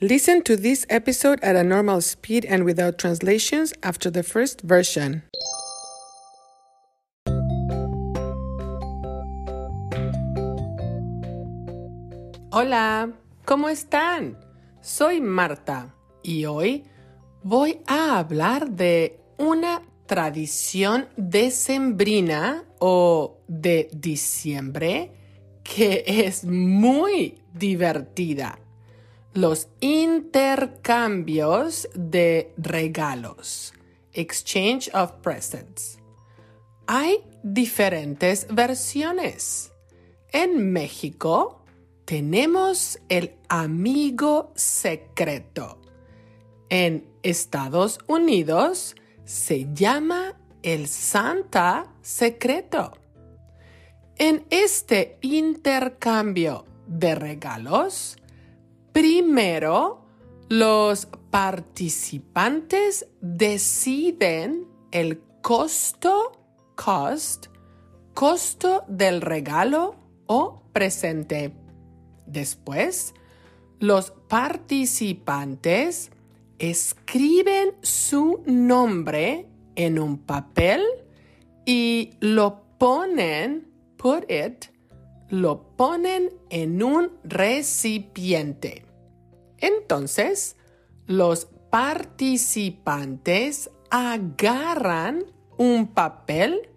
Listen to this episode at a normal speed and without translations after the first version. Hola, ¿cómo están? Soy Marta y hoy voy a hablar de una tradición decembrina o de diciembre que es muy divertida. Los intercambios de regalos. Exchange of presents. Hay diferentes versiones. En México tenemos el amigo secreto. En Estados Unidos se llama el Santa secreto. En este intercambio de regalos, primero los participantes deciden el costo, cost, costo del regalo o presente. Después, los participantes escriben su nombre en un papel y lo ponen, put it, lo ponen en un recipiente. Entonces, los participantes agarran un papel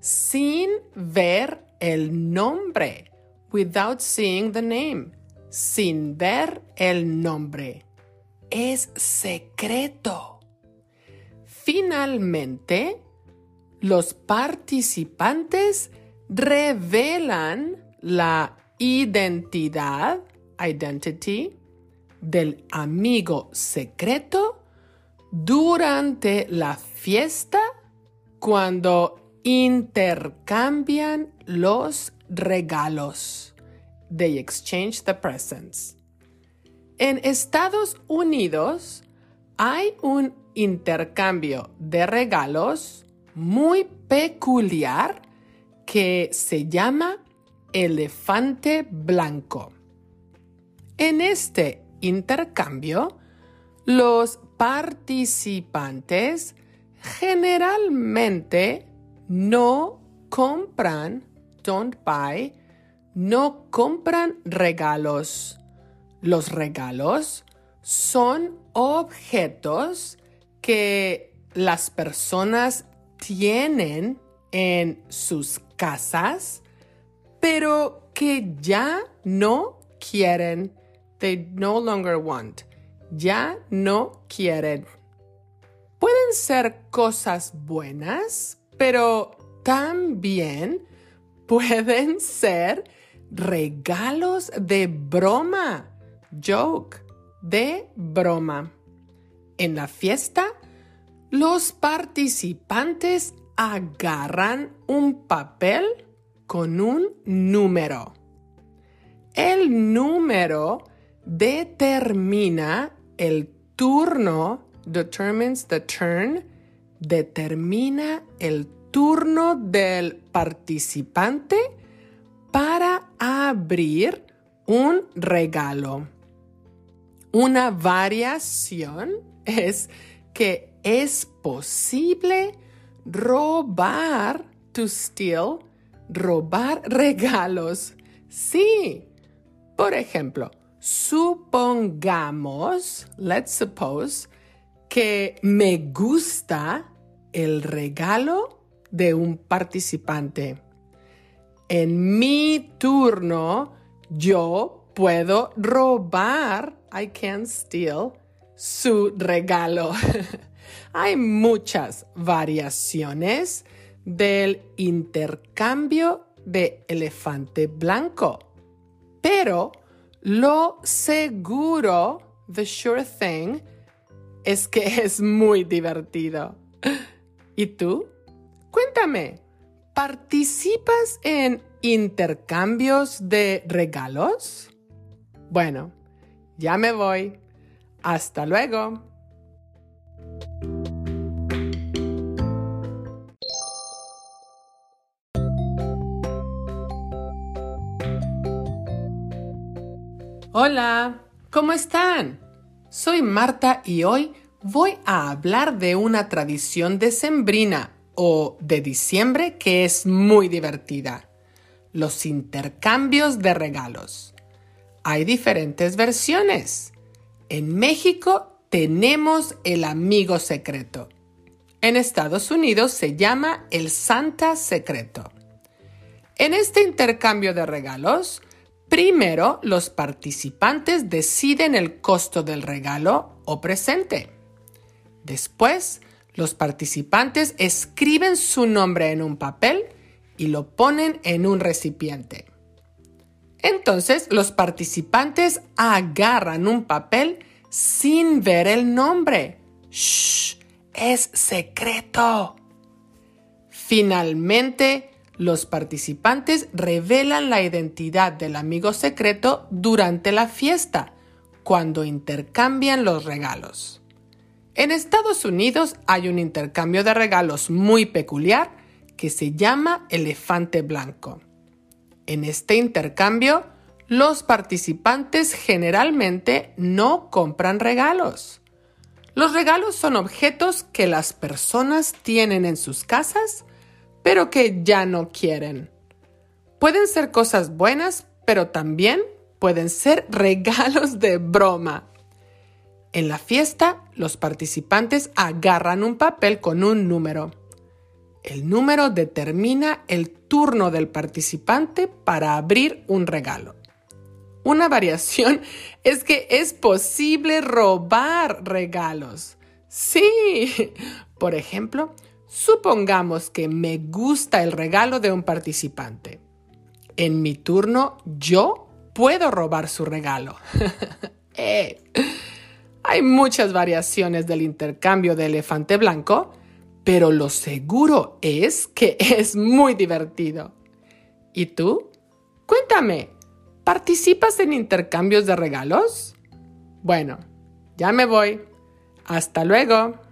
sin ver el nombre, without seeing the name, sin ver el nombre. Es secreto. Finalmente, los participantes revelan la identidad, identity, del amigo secreto durante la fiesta cuando intercambian los regalos. They exchange the presents. En Estados Unidos hay un intercambio de regalos muy peculiar que se llama elefante blanco. En este intercambio, los participantes generalmente no compran, don't buy, no compran regalos. Los regalos son objetos que las personas tienen en sus casas, pero que ya no quieren. They no longer want. Ya no quieren. Pueden ser cosas buenas, pero también pueden ser regalos de broma. Joke. De broma. En la fiesta, los participantes agarran un papel con un número. El número determina el turno, determines the turn, determina el turno del participante para abrir un regalo. Una variación es que es posible robar, to steal, robar regalos. Sí. Por ejemplo, supongamos, let's suppose, que me gusta el regalo de un participante. En mi turno, yo puedo robar, I can steal, su regalo. Hay muchas variaciones del intercambio de elefante blanco, pero lo seguro, the sure thing, es que es muy divertido. ¿Y tú? Cuéntame, ¿participas en intercambios de regalos? Bueno, ya me voy. Hasta luego. Hola, ¿cómo están? Soy Marta y hoy voy a hablar de una tradición decembrina o de diciembre que es muy divertida. Los intercambios de regalos. Hay diferentes versiones. En México tenemos el amigo secreto. En Estados Unidos se llama el Santa secreto. En este intercambio de regalos, Primero, los participantes deciden el costo del regalo o presente. Después, los participantes escriben su nombre en un papel y lo ponen en un recipiente. Entonces, los participantes agarran un papel sin ver el nombre. ¡Shh! ¡Es secreto! Finalmente, los participantes revelan la identidad del amigo secreto durante la fiesta, cuando intercambian los regalos. En Estados Unidos hay un intercambio de regalos muy peculiar que se llama elefante blanco. En este intercambio, los participantes generalmente no compran regalos. Los regalos son objetos que las personas tienen en sus casas pero que ya no quieren. Pueden ser cosas buenas, pero también pueden ser regalos de broma. En la fiesta, los participantes agarran un papel con un número. El número determina el turno del participante para abrir un regalo. Una variación es que es posible robar regalos. Sí, por ejemplo, Supongamos que me gusta el regalo de un participante. En mi turno, yo puedo robar su regalo. Eh, hay muchas variaciones del intercambio de elefante blanco, pero lo seguro es que es muy divertido. ¿Y tú? Cuéntame, ¿participas en intercambios de regalos? Bueno, ya me voy. Hasta luego.